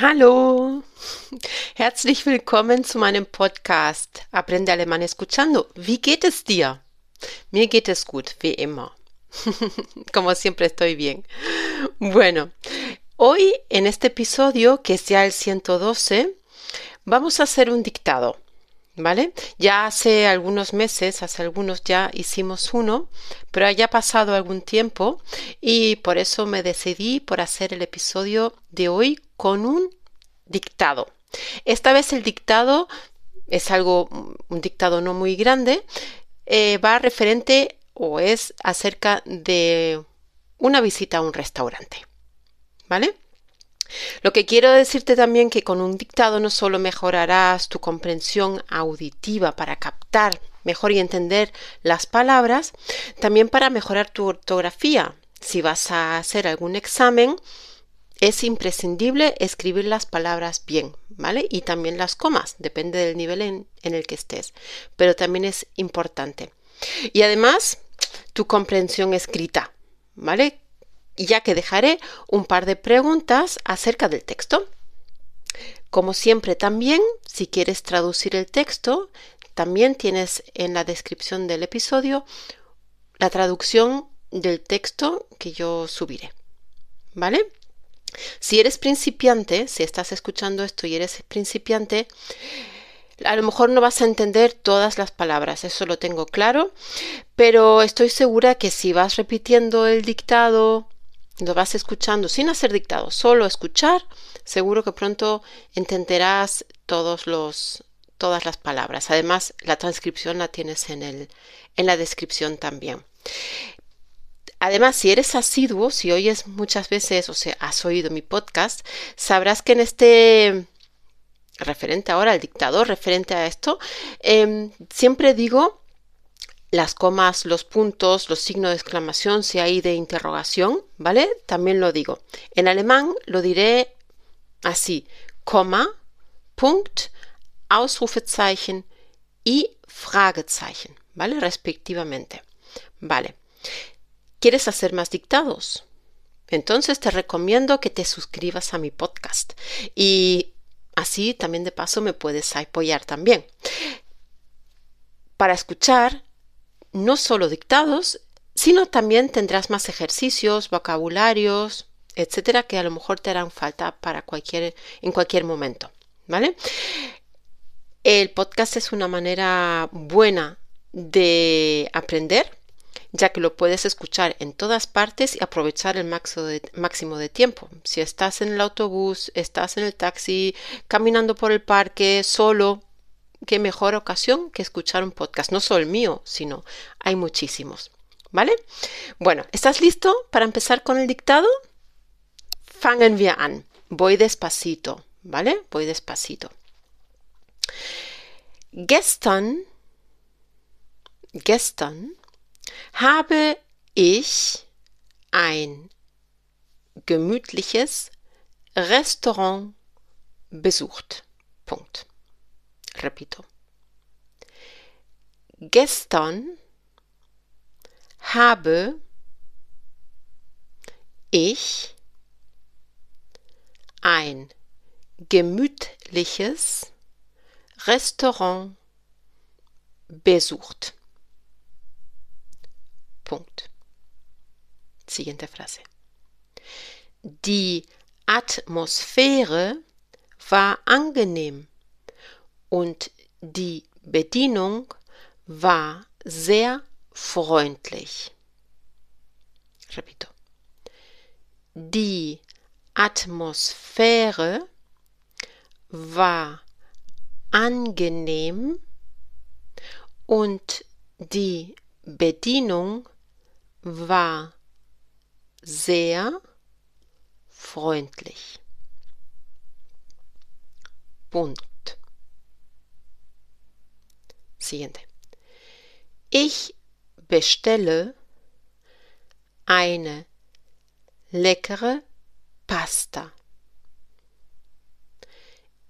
Hallo, herzlich willkommen zu meinem Podcast Aprende Alemán escuchando. Wie geht es dir? Mir geht es gut, wie immer. Como siempre estoy bien. Bueno, hoy en este episodio, que es ya el 112, vamos a hacer un dictado. ¿Vale? Ya hace algunos meses, hace algunos ya hicimos uno, pero haya pasado algún tiempo y por eso me decidí por hacer el episodio de hoy con un dictado. Esta vez el dictado es algo, un dictado no muy grande, eh, va referente o es acerca de una visita a un restaurante. ¿Vale? Lo que quiero decirte también que con un dictado no solo mejorarás tu comprensión auditiva para captar mejor y entender las palabras, también para mejorar tu ortografía. Si vas a hacer algún examen, es imprescindible escribir las palabras bien, ¿vale? Y también las comas, depende del nivel en, el que estés, pero también es importante. Y además, tu comprensión escrita, ¿vale? ya que dejaré un par de preguntas acerca del texto. Como siempre también, si quieres traducir el texto, también tienes en la descripción del episodio la traducción del texto que yo subiré. ¿Vale? Si eres principiante, si estás escuchando esto y eres principiante, a lo mejor no vas a entender todas las palabras, eso lo tengo claro, pero estoy segura que si vas repitiendo el dictado lo vas escuchando sin hacer dictado, solo escuchar, seguro que pronto entenderás todas las palabras. Además, la transcripción la tienes en, el, en la descripción también. Además, si eres asiduo, si oyes muchas veces o sea, has oído mi podcast, sabrás que en este referente ahora al dictador, referente a esto, em, siempre digo las comas, los puntos, los signos de exclamación, si hay de interrogación, ¿vale? También lo digo. En alemán lo diré así, Komma, Punkt, Ausrufezeichen y Fragezeichen, ¿vale? Respectivamente. Vale. ¿Quieres hacer más dictados? Entonces te recomiendo que te suscribas a mi podcast y así también de paso me puedes apoyar también. Para escuchar no solo dictados, sino también tendrás más ejercicios, vocabularios, etcétera, que a lo mejor te harán falta para cualquier, en cualquier momento. ¿Vale? El podcast es una manera buena de aprender, ya que lo puedes escuchar en todas partes y aprovechar el máximo de tiempo. Si estás en el autobús, estás en el taxi, caminando por el parque, solo, qué mejor ocasión que escuchar un podcast, no solo el mío, sino hay muchísimos. ¿Vale? Bueno, ¿estás listo para empezar con el dictado? Fangen wir an. Voy despacito, ¿vale? Voy despacito. Gestern, gestern habe ich ein gemütliches Restaurant besucht. Punkt. Repito. Gestern habe ich ein gemütliches Restaurant besucht. Punkt. Siguiente Frase. Die Atmosphäre war angenehm und die Bedienung war sehr freundlich. Repito. Die Atmosphäre war angenehm und die Bedienung war sehr freundlich. Punkt. Siguiente. Ich bestelle eine leckere Pasta.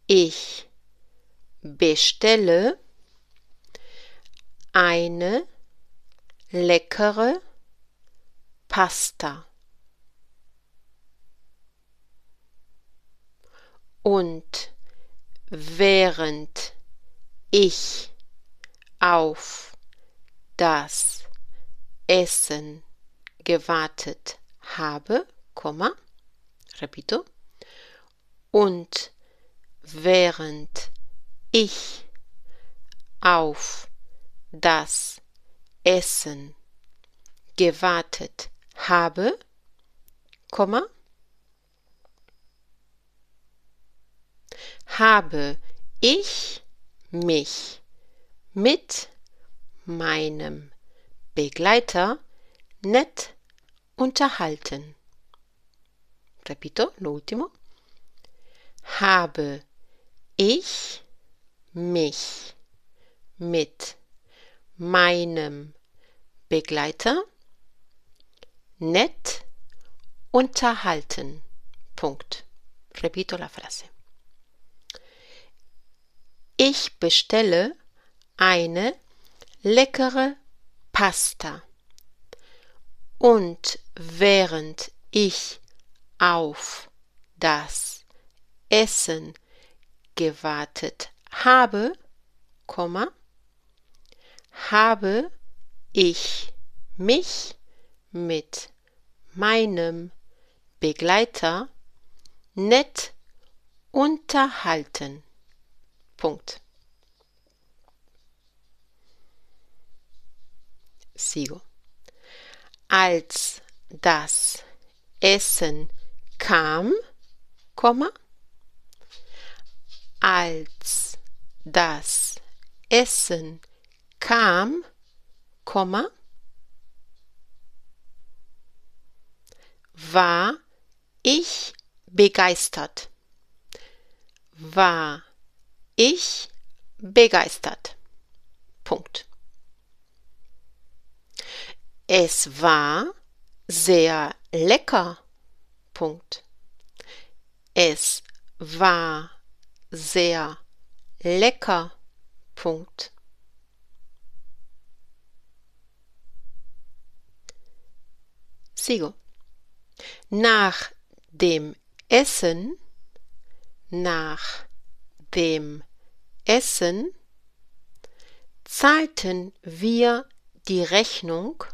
Ich bestelle eine leckere Pasta. Und während ich auf das Essen gewartet habe, Komma, repito, und während ich auf das Essen gewartet habe, Komma, habe ich mich mit meinem Begleiter nett unterhalten. Repito, lo último. Habe ich mich mit meinem Begleiter nett unterhalten. Punkt. Repito la frase. Ich bestelle eine leckere Pasta. Und während ich auf das Essen gewartet habe, Komma, habe ich mich mit meinem Begleiter nett unterhalten. Punkt. Sigo. Als das Essen kam, Komma, als das Essen kam, Komma, war ich begeistert. War ich begeistert. Punkt. Es war sehr lecker. Punkt. Es war sehr lecker. Punkt. Sigo. Nach dem Essen, nach dem Essen zahlten wir die Rechnung,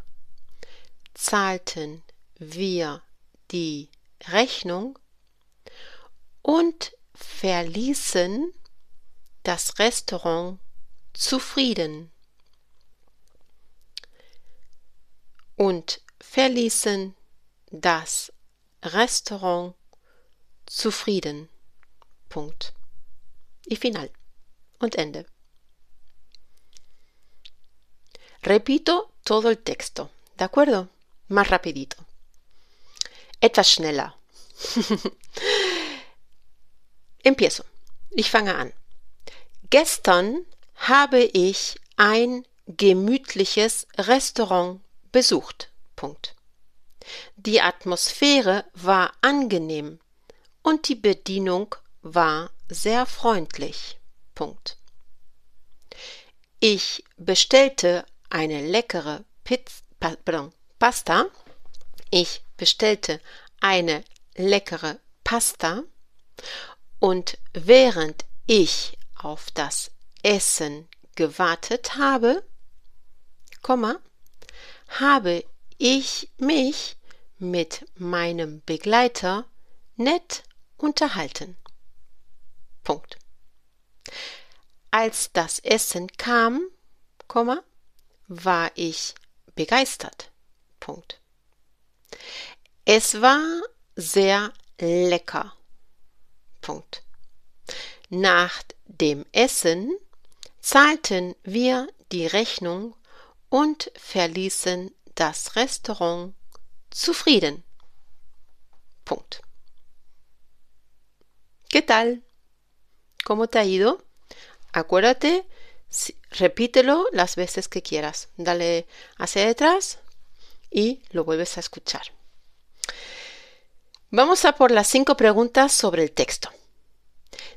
zahlten wir die Rechnung und verließen das Restaurant zufrieden. Und verließen das Restaurant zufrieden. Punkt. Y final. Und Ende. Repito todo el texto, ¿de acuerdo? Más rapidito. Etwas schneller. Empiezo. Ich fange an. Gestern habe ich ein gemütliches Restaurant besucht. Punkt. Die Atmosphäre war angenehm und die Bedienung war sehr freundlich. Punkt. Ich bestellte eine leckere Pizza, pardon, Pasta. Ich bestellte eine leckere Pasta und während ich auf das Essen gewartet habe, Komma, habe ich mich mit meinem Begleiter nett unterhalten. Punkt. Als das Essen kam, war ich begeistert. Punkt. Es war sehr lecker. Punkt. Nach dem Essen zahlten wir die Rechnung und verließen Restaurant zufrieden. Punkt. ¿Qué tal? ¿Cómo te ha ido? Acuérdate, repítelo las veces que quieras. Dale hacia detrás y lo vuelves a escuchar. Vamos a por las cinco preguntas sobre el texto.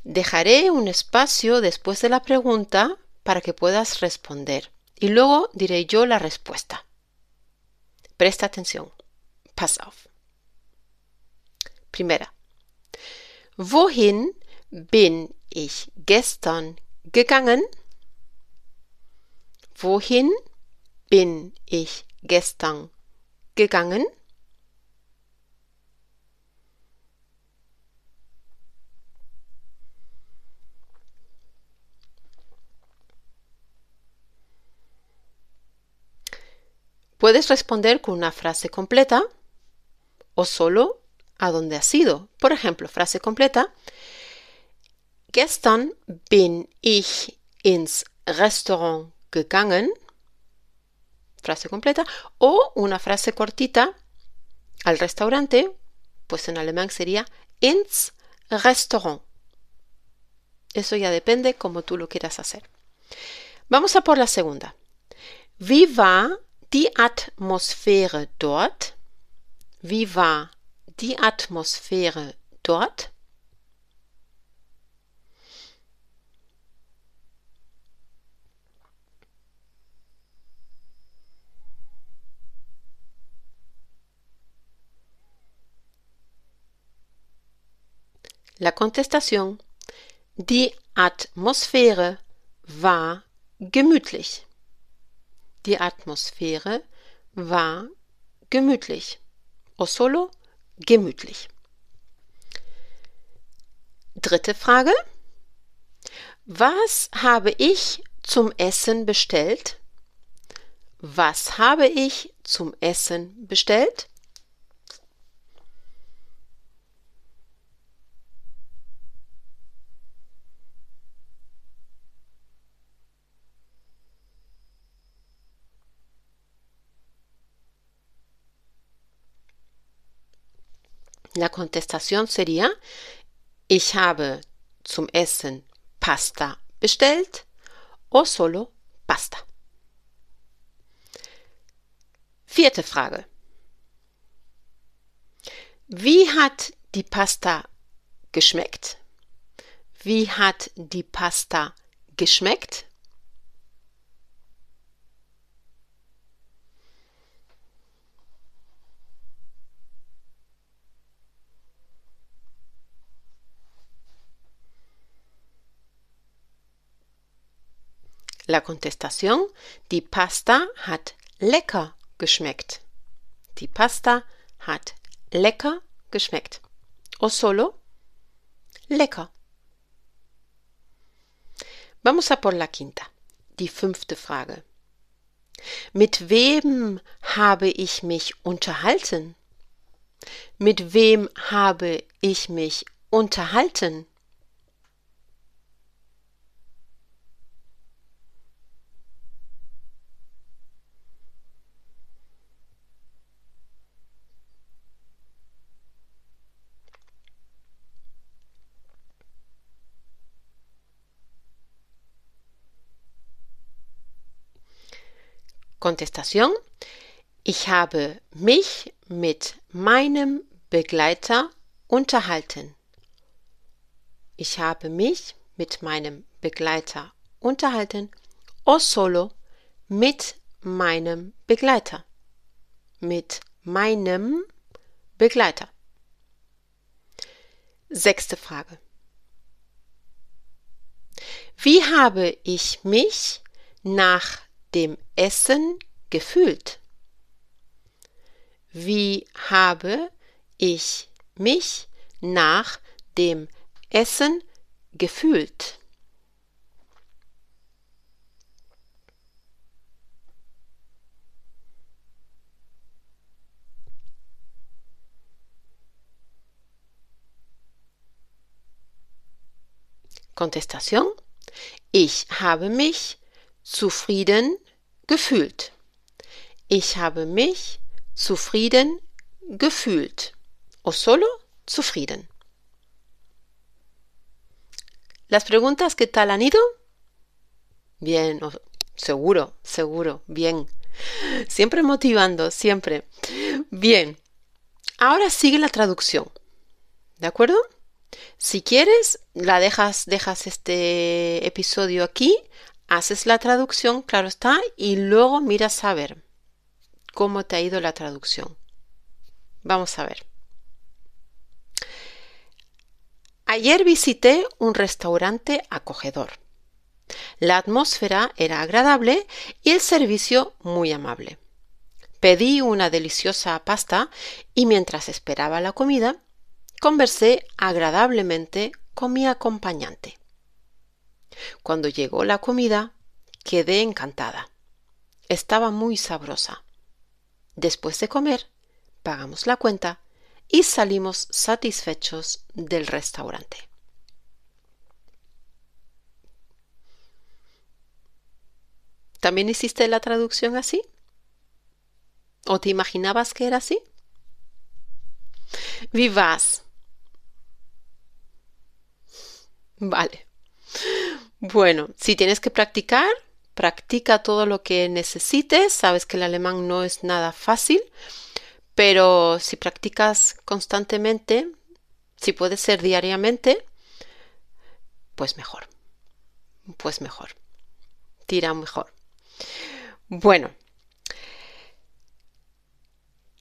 Dejaré un espacio después de la pregunta para que puedas responder y luego diré yo la respuesta. Presta atención. Pass auf. Primera. Wohin bin ich gestern gegangen? Wohin bin ich gestern gegangen? Puedes responder con una frase completa o solo a dónde has ido. Por ejemplo, frase completa. Gestern bin ich ins Restaurant gegangen. Frase completa. O una frase cortita al restaurante. Pues en alemán sería ins Restaurant. Eso ya depende como tú lo quieras hacer. Vamos a por la segunda. Wie die Atmosphäre dort? Wie war die Atmosphäre dort? La contestación, die Atmosphäre war gemütlich. Die Atmosphäre war gemütlich. O solo gemütlich. Dritte Frage. Was habe ich zum Essen bestellt? Was habe ich zum Essen bestellt? La contestación sería, ich habe zum Essen Pasta bestellt o solo Pasta. Vierte Frage. Wie hat die Pasta geschmeckt? Wie hat die Pasta geschmeckt? La contestación, die Pasta hat lecker geschmeckt. Die Pasta hat lecker geschmeckt. O solo lecker. Vamos a por la quinta, die fünfte Frage. Mit wem habe ich mich unterhalten? Mit wem habe ich mich unterhalten? Kontestation. Ich habe mich mit meinem Begleiter unterhalten. Ich habe mich mit meinem Begleiter unterhalten. O solo mit meinem Begleiter. Mit meinem Begleiter. Sechste Frage. Wie habe ich mich nach dem Essen gefühlt? Wie habe ich mich nach dem Essen gefühlt? Contestación. Ich habe mich zufrieden gefühlt. Ich habe mich zufrieden gefühlt. O solo zufrieden. Las preguntas, ¿qué tal han ido? Bien, seguro, seguro, bien. Siempre motivando, siempre. Bien. Ahora sigue la traducción. ¿De acuerdo? Si quieres, la dejas, dejas este episodio aquí, haces la traducción, claro está, y luego miras a ver cómo te ha ido la traducción. Vamos a ver. Ayer visité un restaurante acogedor. La atmósfera era agradable y el servicio muy amable. Pedí una deliciosa pasta y mientras esperaba la comida, conversé agradablemente con mi acompañante. Cuando llegó la comida, quedé encantada. Estaba muy sabrosa. Después de comer, pagamos la cuenta y salimos satisfechos del restaurante. ¿También hiciste la traducción así? ¿O te imaginabas que era así? Vivas. Vale. Bueno, si tienes que practicar, practica todo lo que necesites. Sabes que el alemán no es nada fácil, pero si practicas constantemente, si puede ser diariamente, pues mejor. Pues mejor. Tira mejor. Bueno,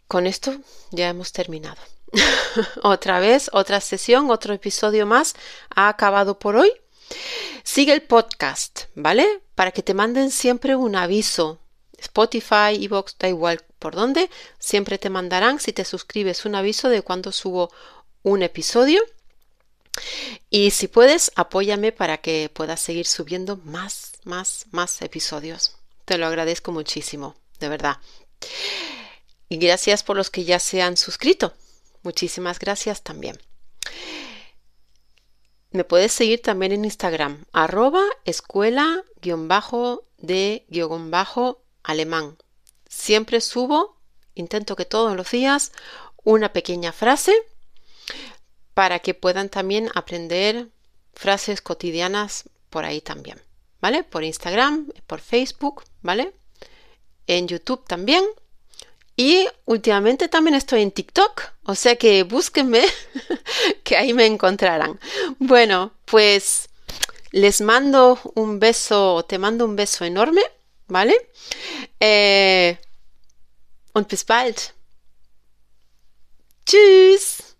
con esto ya hemos terminado. otra vez, otra sesión, otro episodio más ha acabado por hoy. Sigue el podcast, ¿vale? Para que te manden siempre un aviso. Spotify, Evox, da igual por dónde, siempre te mandarán si te suscribes un aviso de cuando subo un episodio. Y si puedes, apóyame para que puedas seguir subiendo más, más, más episodios. Te lo agradezco muchísimo, de verdad. Y gracias por los que ya se han suscrito. Muchísimas gracias también. Me puedes seguir también en Instagram, arroba escuela de alemán. Siempre subo, intento que todos los días, una pequeña frase para que puedan también aprender frases cotidianas por ahí también, ¿vale? Por Instagram, por Facebook, ¿vale? En YouTube también. Y últimamente también estoy en TikTok, o sea que búsquenme, que ahí me encontrarán. Bueno, pues les mando un beso, te mando un beso enorme, ¿vale? Eh, und bis bald. Tschüss.